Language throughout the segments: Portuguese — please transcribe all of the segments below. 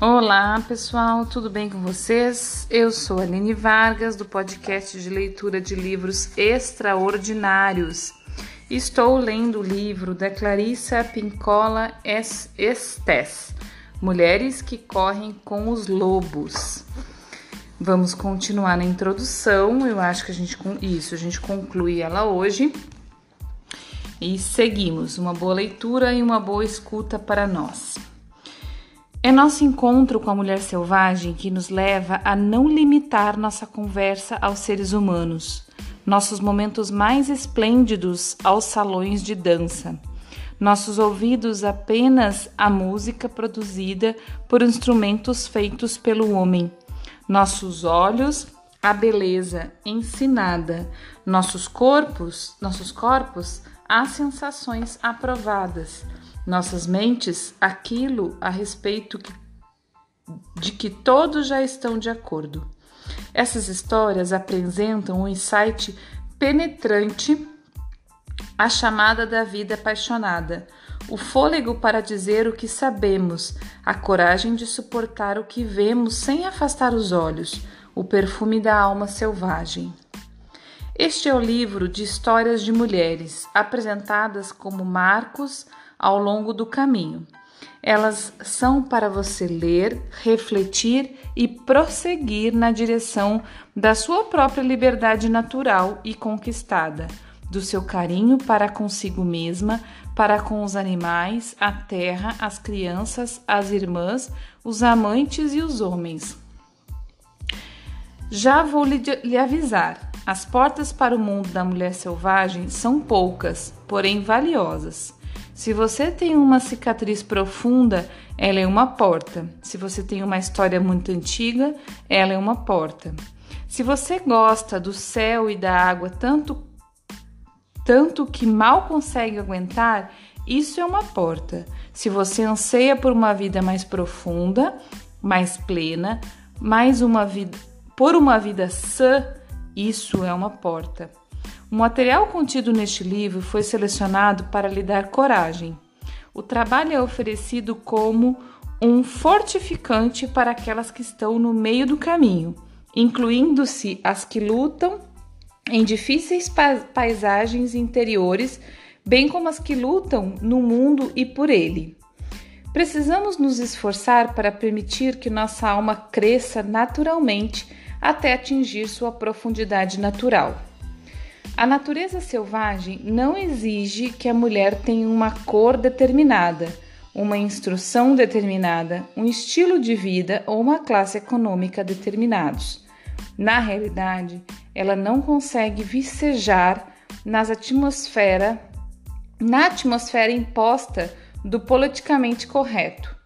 Olá pessoal, tudo bem com vocês? Eu sou a Aline Vargas do podcast de leitura de livros extraordinários. Estou lendo o livro da Clarissa Pincola Estes, Mulheres que Correm com os Lobos. Vamos continuar na introdução, eu acho que a gente isso, a gente conclui ela hoje. E seguimos, uma boa leitura e uma boa escuta para nós. É nosso encontro com a mulher selvagem que nos leva a não limitar nossa conversa aos seres humanos, nossos momentos mais esplêndidos aos salões de dança, nossos ouvidos apenas à música produzida por instrumentos feitos pelo homem, nossos olhos à beleza ensinada, nossos corpos, nossos corpos às sensações aprovadas nossas mentes aquilo a respeito de que todos já estão de acordo. Essas histórias apresentam um insight penetrante a chamada da vida apaixonada, o fôlego para dizer o que sabemos, a coragem de suportar o que vemos sem afastar os olhos, o perfume da alma selvagem. Este é o livro de histórias de mulheres, apresentadas como marcos ao longo do caminho. Elas são para você ler, refletir e prosseguir na direção da sua própria liberdade natural e conquistada, do seu carinho para consigo mesma, para com os animais, a terra, as crianças, as irmãs, os amantes e os homens. Já vou lhe, lhe avisar: as portas para o mundo da mulher selvagem são poucas, porém valiosas. Se você tem uma cicatriz profunda, ela é uma porta. Se você tem uma história muito antiga, ela é uma porta. Se você gosta do céu e da água tanto tanto que mal consegue aguentar, isso é uma porta. Se você anseia por uma vida mais profunda, mais plena, mais uma vida por uma vida sã, isso é uma porta. O material contido neste livro foi selecionado para lhe dar coragem. O trabalho é oferecido como um fortificante para aquelas que estão no meio do caminho, incluindo-se as que lutam em difíceis paisagens interiores, bem como as que lutam no mundo e por ele. Precisamos nos esforçar para permitir que nossa alma cresça naturalmente até atingir sua profundidade natural. A natureza selvagem não exige que a mulher tenha uma cor determinada, uma instrução determinada, um estilo de vida ou uma classe econômica determinados. Na realidade, ela não consegue vicejar nas atmosfera, na atmosfera imposta do politicamente correto,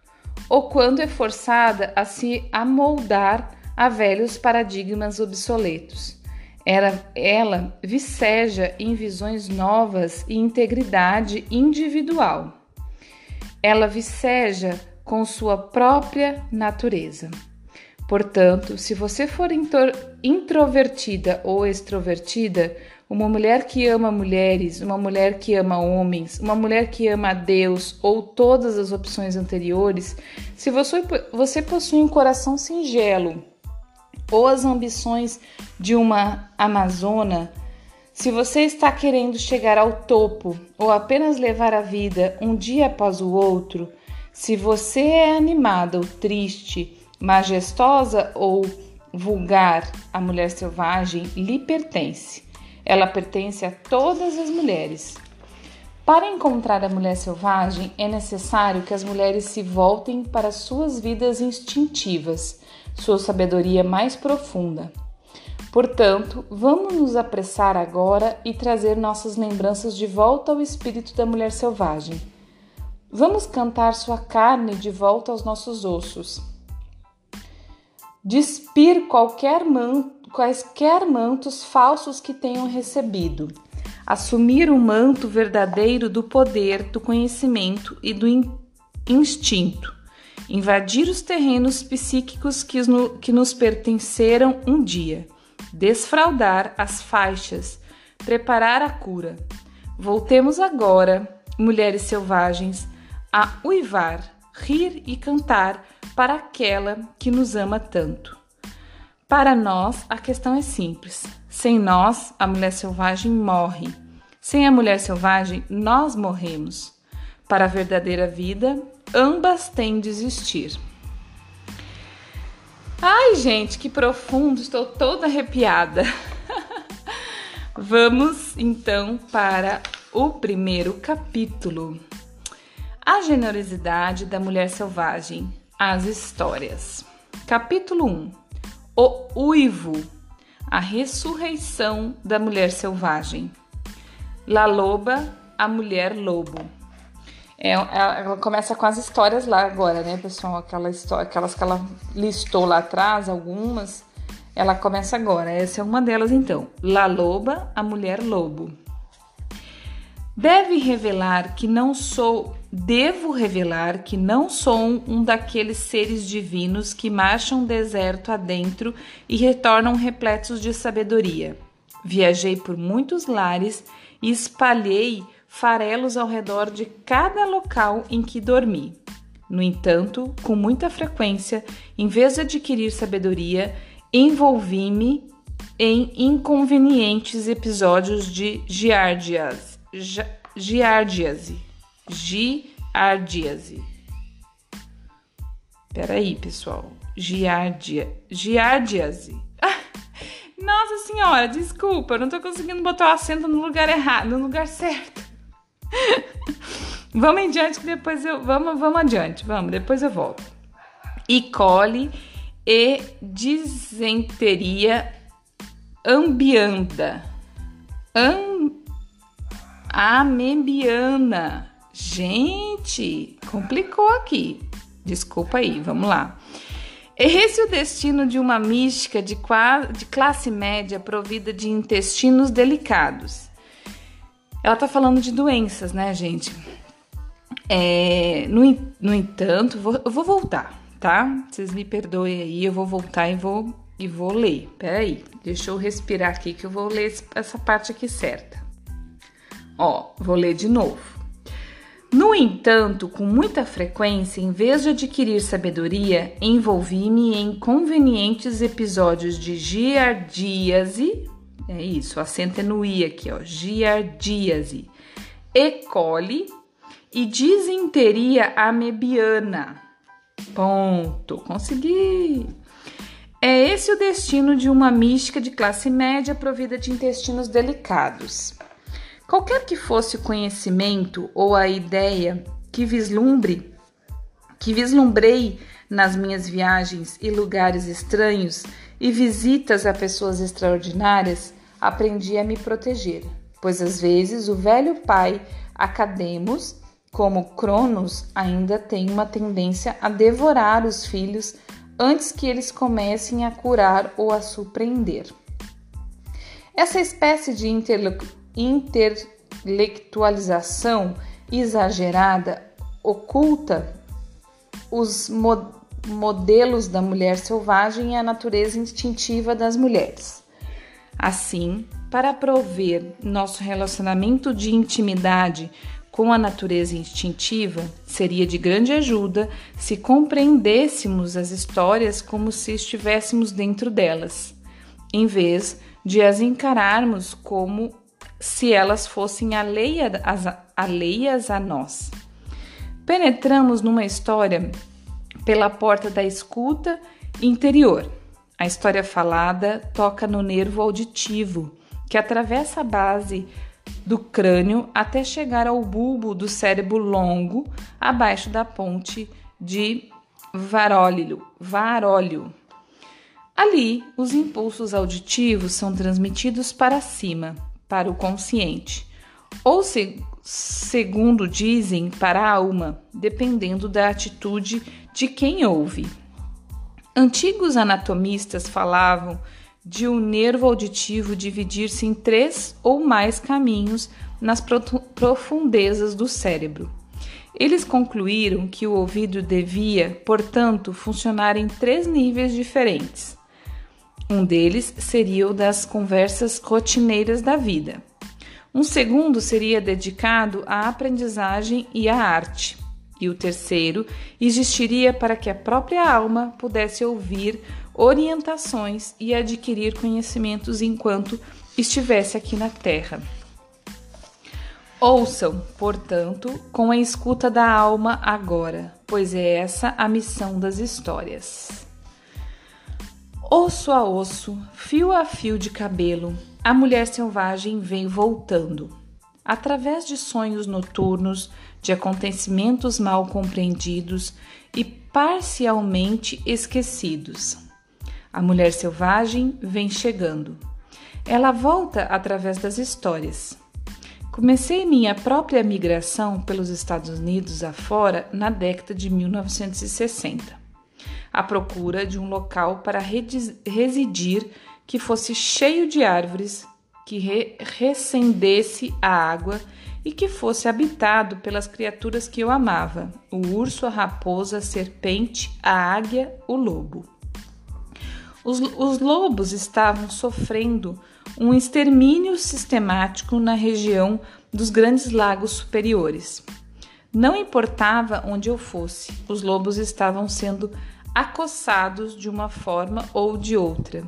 ou quando é forçada a se amoldar a velhos paradigmas obsoletos. Ela, ela viceja em visões novas e integridade individual. Ela viceja com sua própria natureza. Portanto, se você for introvertida ou extrovertida, uma mulher que ama mulheres, uma mulher que ama homens, uma mulher que ama a Deus ou todas as opções anteriores, se você, você possui um coração singelo, ou as ambições de uma amazona, se você está querendo chegar ao topo ou apenas levar a vida um dia após o outro, se você é animada ou triste, majestosa ou vulgar, a mulher selvagem lhe pertence. Ela pertence a todas as mulheres. Para encontrar a mulher selvagem, é necessário que as mulheres se voltem para suas vidas instintivas sua sabedoria mais profunda. Portanto, vamos nos apressar agora e trazer nossas lembranças de volta ao espírito da mulher selvagem. Vamos cantar sua carne de volta aos nossos ossos. Despir qualquer manto, quaisquer mantos falsos que tenham recebido. Assumir o manto verdadeiro do poder, do conhecimento e do in instinto invadir os terrenos psíquicos que, que nos pertenceram um dia, desfraldar as faixas, preparar a cura. Voltemos agora, mulheres selvagens, a uivar, rir e cantar para aquela que nos ama tanto. Para nós, a questão é simples. Sem nós, a mulher selvagem morre. Sem a mulher selvagem, nós morremos. Para a verdadeira vida, ambas têm de existir. Ai, gente, que profundo, estou toda arrepiada. Vamos então para o primeiro capítulo. A generosidade da mulher selvagem, as histórias. Capítulo 1. O uivo, a ressurreição da mulher selvagem. La loba, a mulher lobo. É, ela começa com as histórias lá agora, né, pessoal? Aquela história, aquelas que ela listou lá atrás, algumas ela começa agora. Essa é uma delas, então. La Loba, a mulher lobo. Deve revelar que não sou, devo revelar que não sou um daqueles seres divinos que marcham deserto adentro e retornam repletos de sabedoria. Viajei por muitos lares e espalhei farelos ao redor de cada local em que dormi. No entanto, com muita frequência, em vez de adquirir sabedoria, envolvi-me em inconvenientes episódios de giardíase. Giardíase. Giardíase. Peraí, pessoal. Giardia, giardíase. Nossa senhora, desculpa, eu não tô conseguindo botar o acento no lugar errado, no lugar certo. vamos em diante que depois eu. Vamos, vamos adiante, vamos, depois eu volto. E cole e disenteria ambianda. Am, amembiana. Gente, complicou aqui. Desculpa aí, vamos lá. Esse é o destino de uma mística de, de classe média provida de intestinos delicados. Ela tá falando de doenças, né, gente? É, no, no entanto, vou, eu vou voltar tá? Vocês me perdoem aí, eu vou voltar e vou e vou ler. Peraí, deixa eu respirar aqui que eu vou ler essa parte aqui certa. Ó, vou ler de novo. No entanto, com muita frequência, em vez de adquirir sabedoria, envolvi-me em convenientes episódios de giardíase, é isso, acento é no i aqui, ó, giardíase, E. coli e disenteria amebiana. Ponto. Consegui. É esse o destino de uma mística de classe média provida de intestinos delicados. Qualquer que fosse o conhecimento ou a ideia que vislumbre, que vislumbrei nas minhas viagens e lugares estranhos e visitas a pessoas extraordinárias, aprendi a me proteger, pois às vezes o velho pai Academos como Cronos ainda tem uma tendência a devorar os filhos antes que eles comecem a curar ou a surpreender. Essa espécie de intelectualização exagerada oculta os mo modelos da mulher selvagem e a natureza instintiva das mulheres. Assim, para prover nosso relacionamento de intimidade com a natureza instintiva, seria de grande ajuda se compreendêssemos as histórias como se estivéssemos dentro delas, em vez de as encararmos como se elas fossem alheias, a nós. Penetramos numa história pela porta da escuta interior. A história falada toca no nervo auditivo, que atravessa a base do crânio até chegar ao bulbo do cérebro longo, abaixo da ponte de Varólio. Varólio. Ali, os impulsos auditivos são transmitidos para cima, para o consciente, ou se, segundo dizem, para a alma, dependendo da atitude de quem ouve. Antigos anatomistas falavam de um nervo auditivo dividir-se em três ou mais caminhos nas profundezas do cérebro. Eles concluíram que o ouvido devia, portanto, funcionar em três níveis diferentes. Um deles seria o das conversas rotineiras da vida. Um segundo seria dedicado à aprendizagem e à arte. E o terceiro existiria para que a própria alma pudesse ouvir orientações e adquirir conhecimentos enquanto estivesse aqui na Terra. Ouçam, portanto, com a escuta da alma agora, pois é essa a missão das histórias. Osso a osso, fio a fio de cabelo, a mulher selvagem vem voltando. Através de sonhos noturnos, de acontecimentos mal compreendidos e parcialmente esquecidos. A mulher selvagem vem chegando. Ela volta através das histórias. Comecei minha própria migração pelos Estados Unidos afora na década de 1960, à procura de um local para residir que fosse cheio de árvores, que re recendesse a água e que fosse habitado pelas criaturas que eu amava: o urso, a raposa, a serpente, a águia, o lobo. Os, os lobos estavam sofrendo um extermínio sistemático na região dos grandes lagos superiores. Não importava onde eu fosse, os lobos estavam sendo acossados de uma forma ou de outra.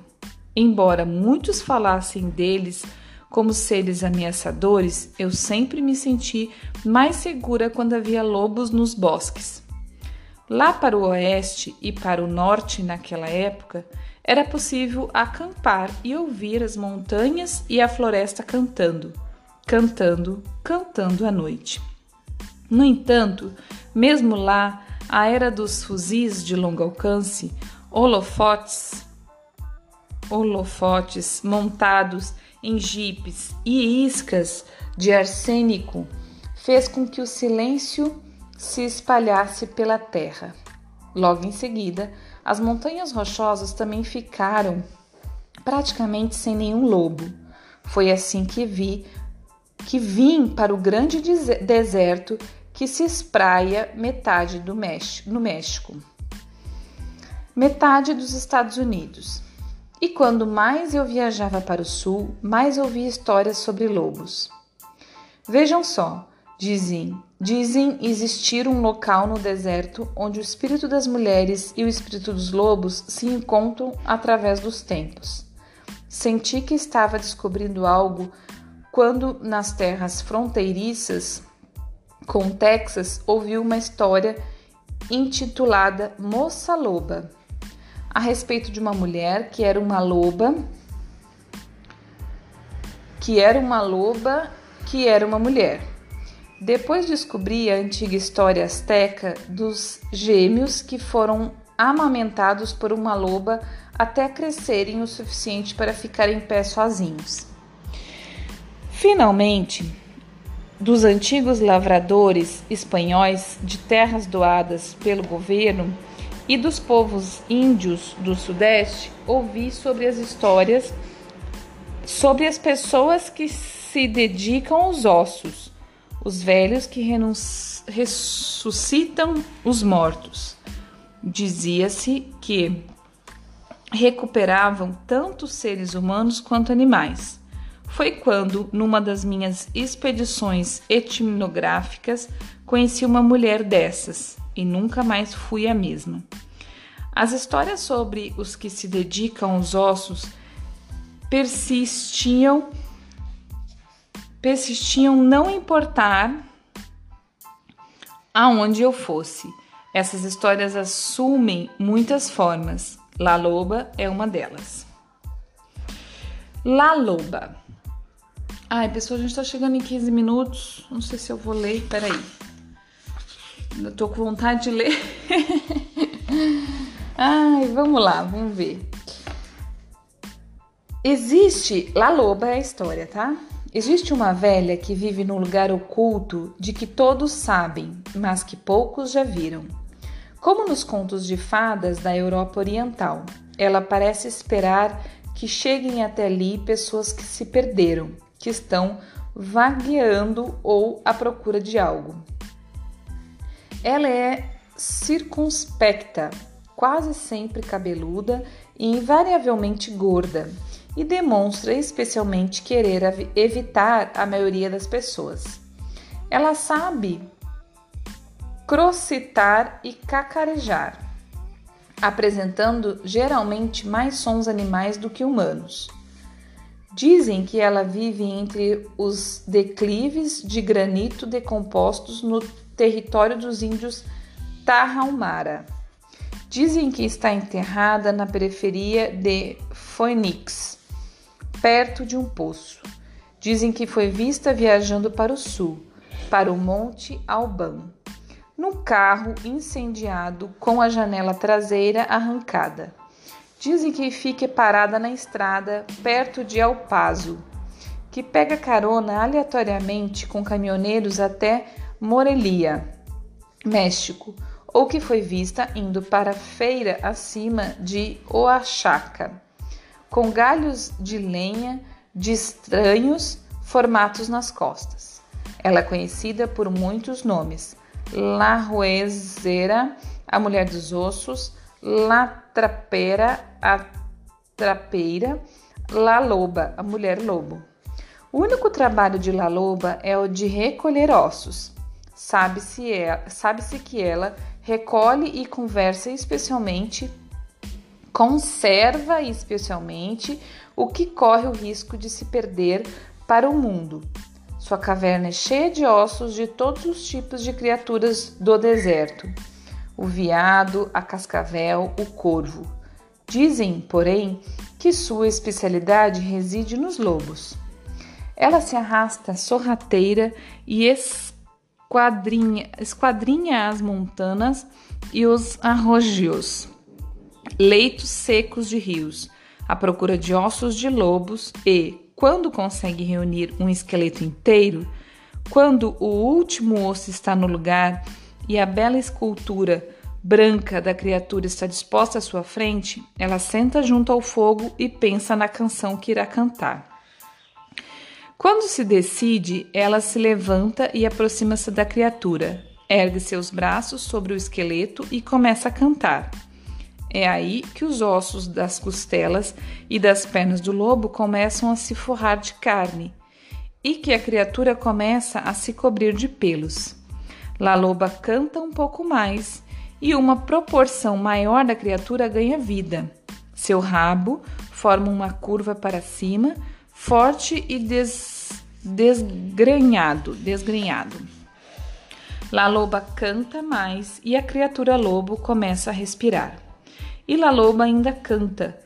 Embora muitos falassem deles como seres ameaçadores, eu sempre me senti mais segura quando havia lobos nos bosques. Lá para o oeste e para o norte, naquela época, era possível acampar e ouvir as montanhas e a floresta cantando, cantando, cantando à noite. No entanto, mesmo lá, a era dos fuzis de longo alcance, holofotes, holofotes montados em jipes e iscas de arsênico fez com que o silêncio se espalhasse pela terra. Logo em seguida, as montanhas rochosas também ficaram praticamente sem nenhum lobo. Foi assim que vi que vim para o grande deserto que se espraia metade do México, no México, metade dos Estados Unidos. E quando mais eu viajava para o sul, mais ouvia histórias sobre lobos. Vejam só, dizem, dizem existir um local no deserto onde o espírito das mulheres e o espírito dos lobos se encontram através dos tempos. Senti que estava descobrindo algo quando, nas terras fronteiriças com Texas, ouvi uma história intitulada Moça Loba a respeito de uma mulher que era uma loba, que era uma loba, que era uma mulher. Depois descobri a antiga história asteca dos gêmeos que foram amamentados por uma loba até crescerem o suficiente para ficar em pé sozinhos. Finalmente, dos antigos lavradores espanhóis de terras doadas pelo governo, e dos povos índios do Sudeste, ouvi sobre as histórias sobre as pessoas que se dedicam aos ossos, os velhos que ressuscitam os mortos. Dizia-se que recuperavam tanto seres humanos quanto animais. Foi quando, numa das minhas expedições etnográficas, conheci uma mulher dessas e nunca mais fui a mesma. As histórias sobre os que se dedicam aos ossos persistiam persistiam não importar aonde eu fosse. Essas histórias assumem muitas formas. La Loba é uma delas. La Loba. Ai, pessoal, a gente tá chegando em 15 minutos. Não sei se eu vou ler. Peraí. Eu tô com vontade de ler. Ai, vamos lá, vamos ver. Existe, La Loba é a história, tá? Existe uma velha que vive num lugar oculto de que todos sabem, mas que poucos já viram. Como nos contos de fadas da Europa Oriental, ela parece esperar que cheguem até ali pessoas que se perderam, que estão vagueando ou à procura de algo. Ela é circunspecta, quase sempre cabeluda e invariavelmente gorda, e demonstra especialmente querer evitar a maioria das pessoas. Ela sabe crocitar e cacarejar, apresentando geralmente mais sons animais do que humanos. Dizem que ela vive entre os declives de granito decompostos no território dos índios Tarahumara. Dizem que está enterrada na periferia de Phoenix, perto de um poço. Dizem que foi vista viajando para o sul, para o Monte Alban, num carro incendiado com a janela traseira arrancada. Dizem que fica parada na estrada perto de El Paso, que pega carona aleatoriamente com caminhoneiros até Morelia, México, ou que foi vista indo para a feira acima de Oaxaca, com galhos de lenha de estranhos formatos nas costas. Ela é conhecida por muitos nomes: La Ruezera, a mulher dos ossos, La Trapera, a trapeira, La Loba, a mulher lobo. O único trabalho de La Loba é o de recolher ossos. Sabe-se é, sabe que ela recolhe e conversa especialmente, conserva especialmente o que corre o risco de se perder para o mundo. Sua caverna é cheia de ossos de todos os tipos de criaturas do deserto o veado, a cascavel, o corvo. Dizem, porém, que sua especialidade reside nos lobos. Ela se arrasta sorrateira e esquadrinha, esquadrinha as montanas e os arrojios, leitos secos de rios, à procura de ossos de lobos e, quando consegue reunir um esqueleto inteiro, quando o último osso está no lugar, e a bela escultura branca da criatura está disposta à sua frente, ela senta junto ao fogo e pensa na canção que irá cantar. Quando se decide, ela se levanta e aproxima-se da criatura, ergue seus braços sobre o esqueleto e começa a cantar. É aí que os ossos das costelas e das pernas do lobo começam a se forrar de carne e que a criatura começa a se cobrir de pelos. La Loba canta um pouco mais e uma proporção maior da criatura ganha vida. Seu rabo forma uma curva para cima, forte e des, desgrenhado, desgrenhado. La Loba canta mais e a criatura lobo começa a respirar. E La Loba ainda canta,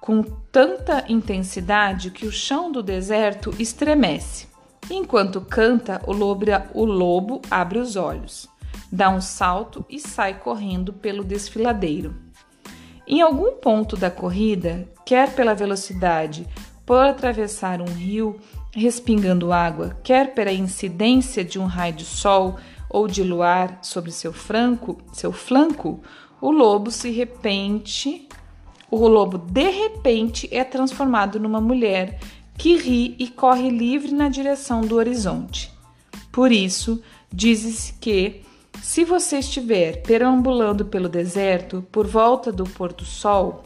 com tanta intensidade que o chão do deserto estremece. Enquanto canta, o lobo, o lobo abre os olhos, dá um salto e sai correndo pelo desfiladeiro. Em algum ponto da corrida, quer pela velocidade, por atravessar um rio respingando água, quer pela incidência de um raio de sol ou de luar sobre seu franco, seu flanco, o lobo se repente, o lobo de repente é transformado numa mulher que ri e corre livre na direção do horizonte. Por isso, diz-se que, se você estiver perambulando pelo deserto por volta do pôr do sol,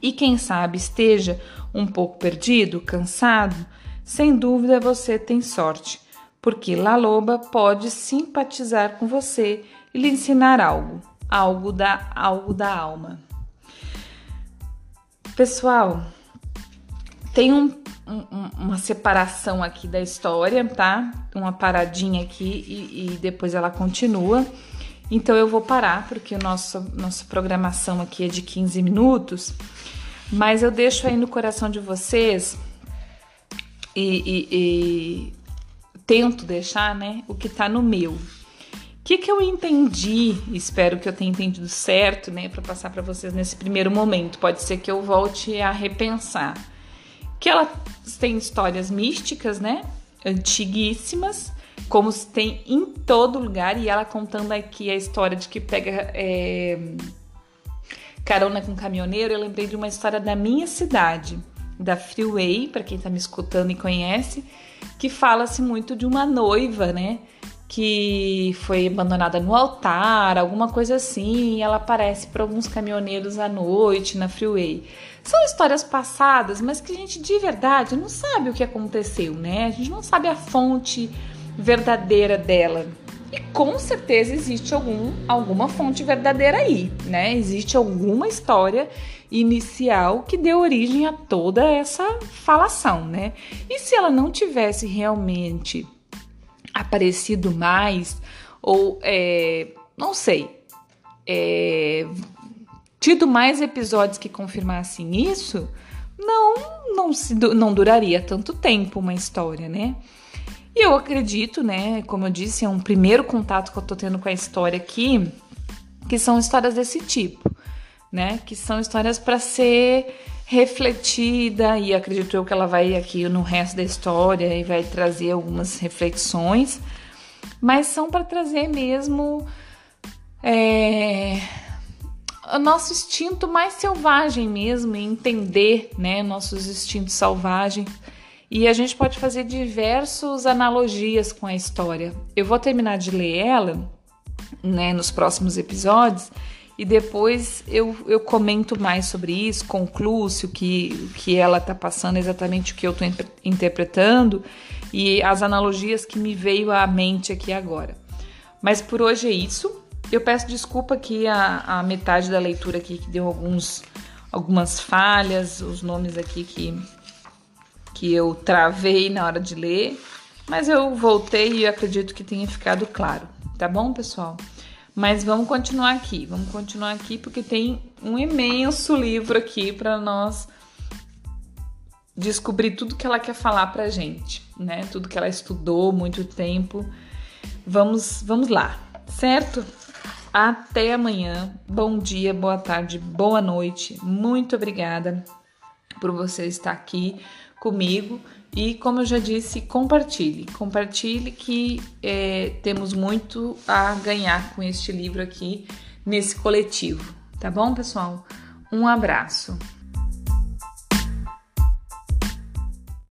e quem sabe esteja um pouco perdido, cansado, sem dúvida você tem sorte, porque La Loba pode simpatizar com você e lhe ensinar algo, algo da algo da alma. Pessoal, tem um um, uma separação aqui da história, tá? Uma paradinha aqui e, e, depois ela continua. Então eu vou parar, porque a nossa, nossa programação aqui é de 15 minutos, mas eu deixo aí no coração de vocês e, e, e tento deixar, né, o que tá no meu. O que, que eu entendi? Espero que eu tenha entendido certo, né, para passar para vocês nesse primeiro momento. Pode ser que eu volte a repensar que ela tem histórias místicas, né? Antiguíssimas, como se tem em todo lugar, e ela contando aqui a história de que pega é, carona com caminhoneiro, eu lembrei de uma história da minha cidade, da Freeway, para quem tá me escutando e conhece, que fala-se muito de uma noiva, né? Que foi abandonada no altar, alguma coisa assim, e ela aparece para alguns caminhoneiros à noite na Freeway. São histórias passadas, mas que a gente de verdade não sabe o que aconteceu, né? A gente não sabe a fonte verdadeira dela. E com certeza existe algum, alguma fonte verdadeira aí, né? Existe alguma história inicial que deu origem a toda essa falação, né? E se ela não tivesse realmente aparecido mais, ou é, não sei, é, tido mais episódios que confirmassem isso, não, não, se, não duraria tanto tempo uma história, né? E eu acredito, né, como eu disse, é um primeiro contato que eu tô tendo com a história aqui, que são histórias desse tipo, né? Que são histórias para ser refletida e acredito eu que ela vai aqui no resto da história e vai trazer algumas reflexões, mas são para trazer mesmo é, o nosso instinto mais selvagem mesmo, entender, né, nossos instintos selvagens e a gente pode fazer diversas analogias com a história. Eu vou terminar de ler ela né, nos próximos episódios e depois eu, eu comento mais sobre isso, concluo se o que, que ela está passando exatamente o que eu estou interpretando e as analogias que me veio à mente aqui agora. Mas por hoje é isso. Eu peço desculpa que a, a metade da leitura aqui que deu alguns, algumas falhas, os nomes aqui que que eu travei na hora de ler, mas eu voltei e acredito que tenha ficado claro, tá bom, pessoal? Mas vamos continuar aqui, vamos continuar aqui porque tem um imenso livro aqui para nós descobrir tudo que ela quer falar pra gente, né? Tudo que ela estudou muito tempo. Vamos, vamos lá, certo? Até amanhã. Bom dia, boa tarde, boa noite. Muito obrigada por você estar aqui comigo e, como eu já disse, compartilhe. Compartilhe que é, temos muito a ganhar com este livro aqui nesse coletivo. Tá bom, pessoal? Um abraço.